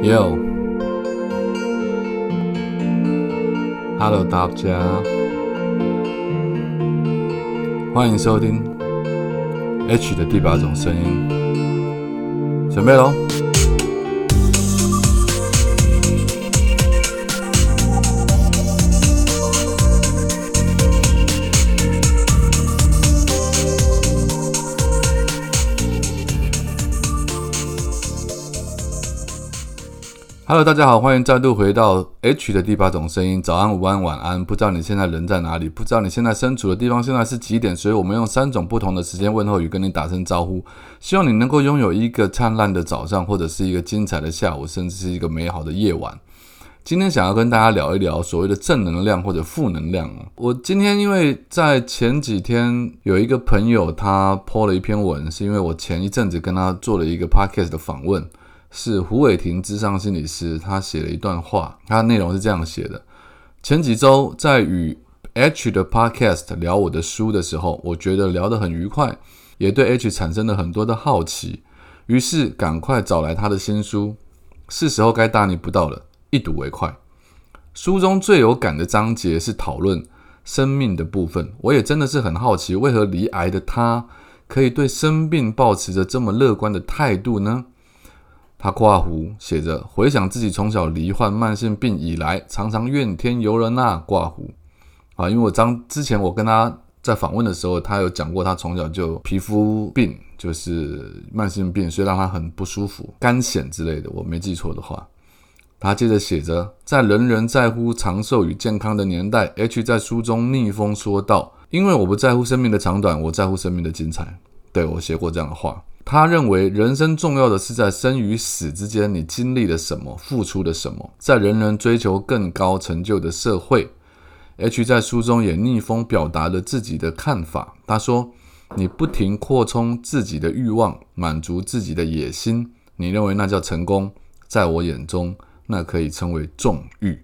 Yo，Hello 大家，欢迎收听 H 的第八种声音，准备喽。Hello，大家好，欢迎再度回到 H 的第八种声音。早安、午安、晚安。不知道你现在人在哪里？不知道你现在身处的地方现在是几点？所以我们用三种不同的时间问候语跟你打声招呼。希望你能够拥有一个灿烂的早上，或者是一个精彩的下午，甚至是一个美好的夜晚。今天想要跟大家聊一聊所谓的正能量或者负能量我今天因为在前几天有一个朋友他 po 了一篇文，是因为我前一阵子跟他做了一个 podcast 的访问。是胡伟霆智商心理师，他写了一段话，他的内容是这样写的：前几周在与 H 的 Podcast 聊我的书的时候，我觉得聊得很愉快，也对 H 产生了很多的好奇，于是赶快找来他的新书，是时候该大逆不道了，一睹为快。书中最有感的章节是讨论生命的部分，我也真的是很好奇，为何离癌的他可以对生病保持着这么乐观的态度呢？他括弧写着：“回想自己从小罹患慢性病以来，常常怨天尤人呐。”挂弧啊，因为我当之前我跟他在访问的时候，他有讲过他从小就皮肤病，就是慢性病，所以让他很不舒服，肝癣之类的。我没记错的话，他接着写着：“在人人在乎长寿与健康的年代，H 在书中逆风说道：‘因为我不在乎生命的长短，我在乎生命的精彩。’对我写过这样的话。”他认为人生重要的是在生与死之间，你经历了什么，付出了什么。在人人追求更高成就的社会，H 在书中也逆风表达了自己的看法。他说：“你不停扩充自己的欲望，满足自己的野心，你认为那叫成功？在我眼中，那可以称为纵欲。”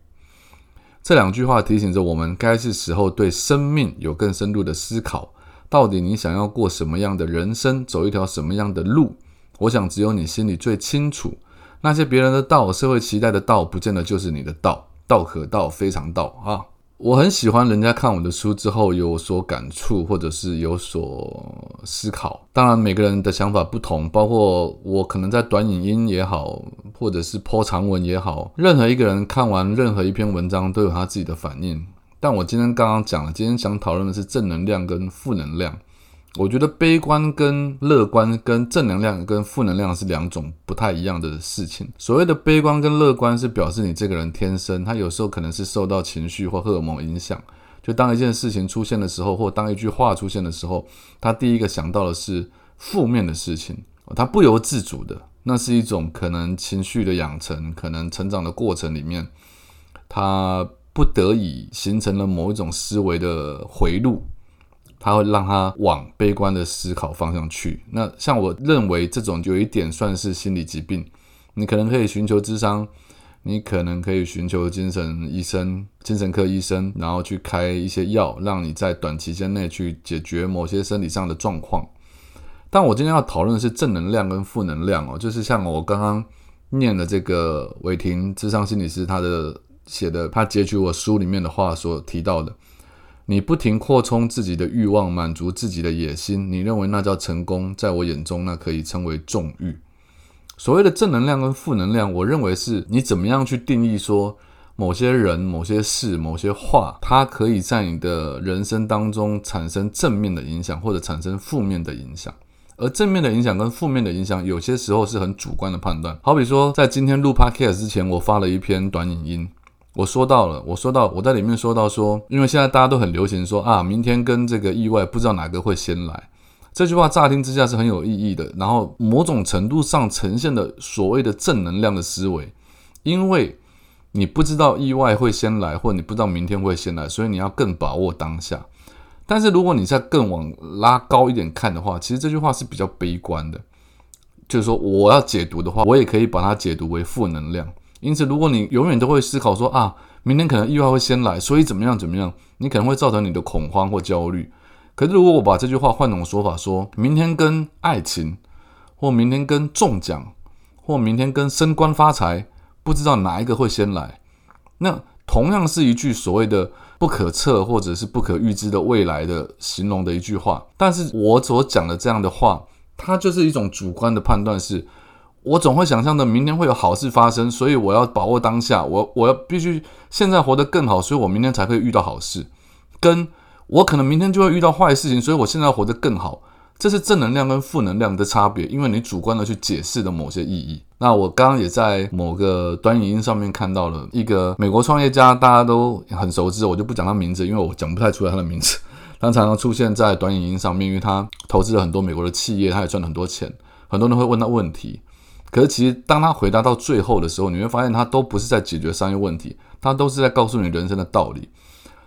这两句话提醒着我们，该是时候对生命有更深入的思考。到底你想要过什么样的人生，走一条什么样的路？我想只有你心里最清楚。那些别人的道，社会期待的道，不见得就是你的道。道可道，非常道啊！我很喜欢人家看我的书之后有所感触，或者是有所思考。当然，每个人的想法不同，包括我可能在短影音也好，或者是播长文也好，任何一个人看完任何一篇文章，都有他自己的反应。但我今天刚刚讲了，今天想讨论的是正能量跟负能量。我觉得悲观跟乐观跟正能量跟负能量是两种不太一样的事情。所谓的悲观跟乐观是表示你这个人天生，他有时候可能是受到情绪或荷尔蒙影响。就当一件事情出现的时候，或当一句话出现的时候，他第一个想到的是负面的事情，他不由自主的，那是一种可能情绪的养成，可能成长的过程里面，他。不得已形成了某一种思维的回路，它会让他往悲观的思考方向去。那像我认为这种有一点算是心理疾病，你可能可以寻求智商，你可能可以寻求精神医生、精神科医生，然后去开一些药，让你在短期间内去解决某些生理上的状况。但我今天要讨论的是正能量跟负能量哦，就是像我刚刚念的这个韦霆智商心理师他的。写的，他截取我书里面的话所提到的，你不停扩充自己的欲望，满足自己的野心，你认为那叫成功，在我眼中，那可以称为纵欲。所谓的正能量跟负能量，我认为是你怎么样去定义说某些人、某些事、某些话，它可以在你的人生当中产生正面的影响，或者产生负面的影响。而正面的影响跟负面的影响，有些时候是很主观的判断。好比说，在今天录 podcast 之前，我发了一篇短影音。我说到了，我说到我在里面说到说，因为现在大家都很流行说啊，明天跟这个意外不知道哪个会先来。这句话乍听之下是很有意义的，然后某种程度上呈现的所谓的正能量的思维，因为你不知道意外会先来，或你不知道明天会先来，所以你要更把握当下。但是如果你再更往拉高一点看的话，其实这句话是比较悲观的，就是说我要解读的话，我也可以把它解读为负能量。因此，如果你永远都会思考说啊，明天可能意外会先来，所以怎么样怎么样，你可能会造成你的恐慌或焦虑。可是，如果我把这句话换种说法，说明天跟爱情，或明天跟中奖，或明天跟升官发财，不知道哪一个会先来。那同样是一句所谓的不可测或者是不可预知的未来的形容的一句话，但是我所讲的这样的话，它就是一种主观的判断，是我总会想象的明天会有好事发生，所以我要把握当下，我我要必须现在活得更好，所以我明天才会遇到好事，跟我可能明天就会遇到坏事情，所以我现在活得更好。这是正能量跟负能量的差别，因为你主观的去解释的某些意义。那我刚刚也在某个短影音上面看到了一个美国创业家，大家都很熟知，我就不讲他名字，因为我讲不太出来他的名字。他 常常出现在短影音上面，因为他投资了很多美国的企业，他也赚了很多钱。很多人会问他问题，可是其实当他回答到最后的时候，你会发现他都不是在解决商业问题，他都是在告诉你人生的道理。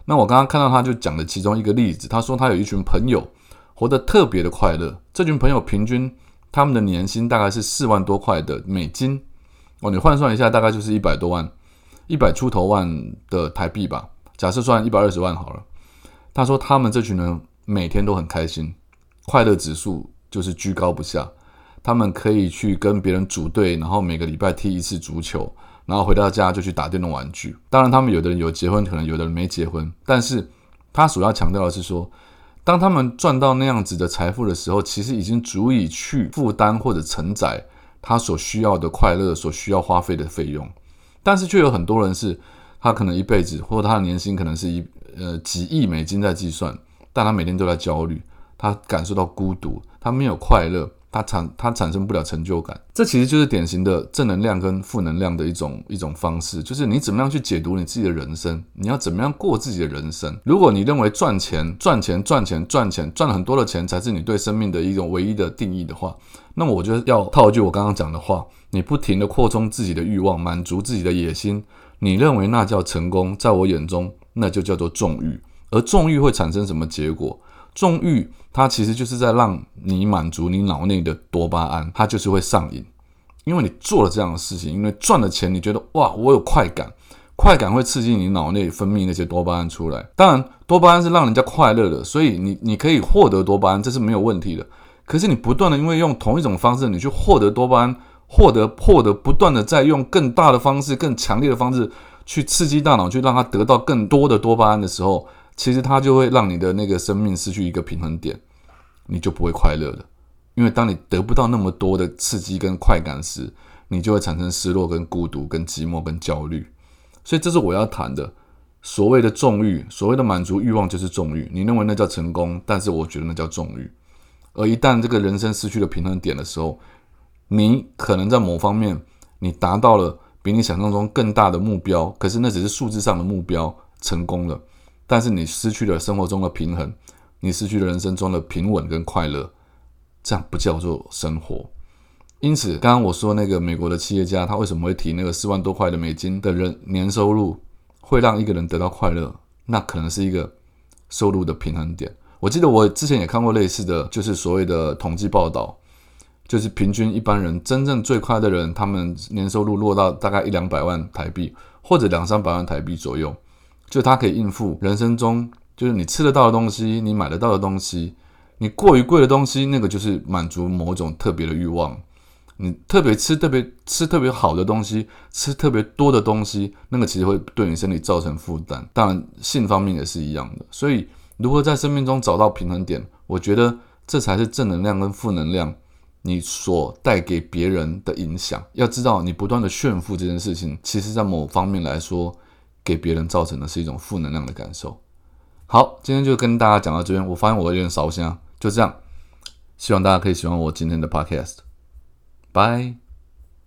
那我刚刚看到他就讲的其中一个例子，他说他有一群朋友。活得特别的快乐。这群朋友平均他们的年薪大概是四万多块的美金哦，你换算一下，大概就是一百多万，一百出头万的台币吧。假设算一百二十万好了。他说他们这群人每天都很开心，快乐指数就是居高不下。他们可以去跟别人组队，然后每个礼拜踢一次足球，然后回到家就去打电动玩具。当然，他们有的人有结婚，可能有的人没结婚，但是他所要强调的是说。当他们赚到那样子的财富的时候，其实已经足以去负担或者承载他所需要的快乐、所需要花费的费用。但是，却有很多人是，他可能一辈子或者他的年薪可能是一呃几亿美金在计算，但他每天都在焦虑，他感受到孤独，他没有快乐。它产它产生不了成就感，这其实就是典型的正能量跟负能量的一种一种方式，就是你怎么样去解读你自己的人生，你要怎么样过自己的人生。如果你认为赚钱赚钱赚钱赚钱赚很多的钱才是你对生命的一种唯一的定义的话，那么我觉得要套一句我刚刚讲的话，你不停的扩充自己的欲望，满足自己的野心，你认为那叫成功，在我眼中那就叫做纵欲，而纵欲会产生什么结果？纵欲，它其实就是在让你满足你脑内的多巴胺，它就是会上瘾，因为你做了这样的事情，因为赚了钱，你觉得哇，我有快感，快感会刺激你脑内分泌那些多巴胺出来。当然，多巴胺是让人家快乐的，所以你你可以获得多巴胺，这是没有问题的。可是你不断的因为用同一种方式，你去获得多巴胺，获得获得不断的在用更大的方式、更强烈的方式去刺激大脑，去让它得到更多的多巴胺的时候。其实它就会让你的那个生命失去一个平衡点，你就不会快乐了。因为当你得不到那么多的刺激跟快感时，你就会产生失落、跟孤独、跟寂寞、跟焦虑。所以这是我要谈的所谓的纵欲，所谓的满足欲望就是纵欲。你认为那叫成功，但是我觉得那叫纵欲。而一旦这个人生失去了平衡点的时候，你可能在某方面你达到了比你想象中更大的目标，可是那只是数字上的目标，成功了。但是你失去了生活中的平衡，你失去了人生中的平稳跟快乐，这样不叫做生活。因此，刚刚我说那个美国的企业家，他为什么会提那个四万多块的美金的人年收入会让一个人得到快乐？那可能是一个收入的平衡点。我记得我之前也看过类似的就是所谓的统计报道，就是平均一般人真正最快的人，他们年收入落到大概一两百万台币或者两三百万台币左右。就它可以应付人生中，就是你吃得到的东西，你买得到的东西，你过于贵的东西，那个就是满足某种特别的欲望。你特别吃特别吃特别好的东西，吃特别多的东西，那个其实会对你身体造成负担。当然，性方面也是一样的。所以，如何在生命中找到平衡点，我觉得这才是正能量跟负能量你所带给别人的影响。要知道，你不断的炫富这件事情，其实在某方面来说。给别人造成的是一种负能量的感受。好，今天就跟大家讲到这边。我发现我有点烧香，就这样。希望大家可以喜欢我今天的 podcast。拜。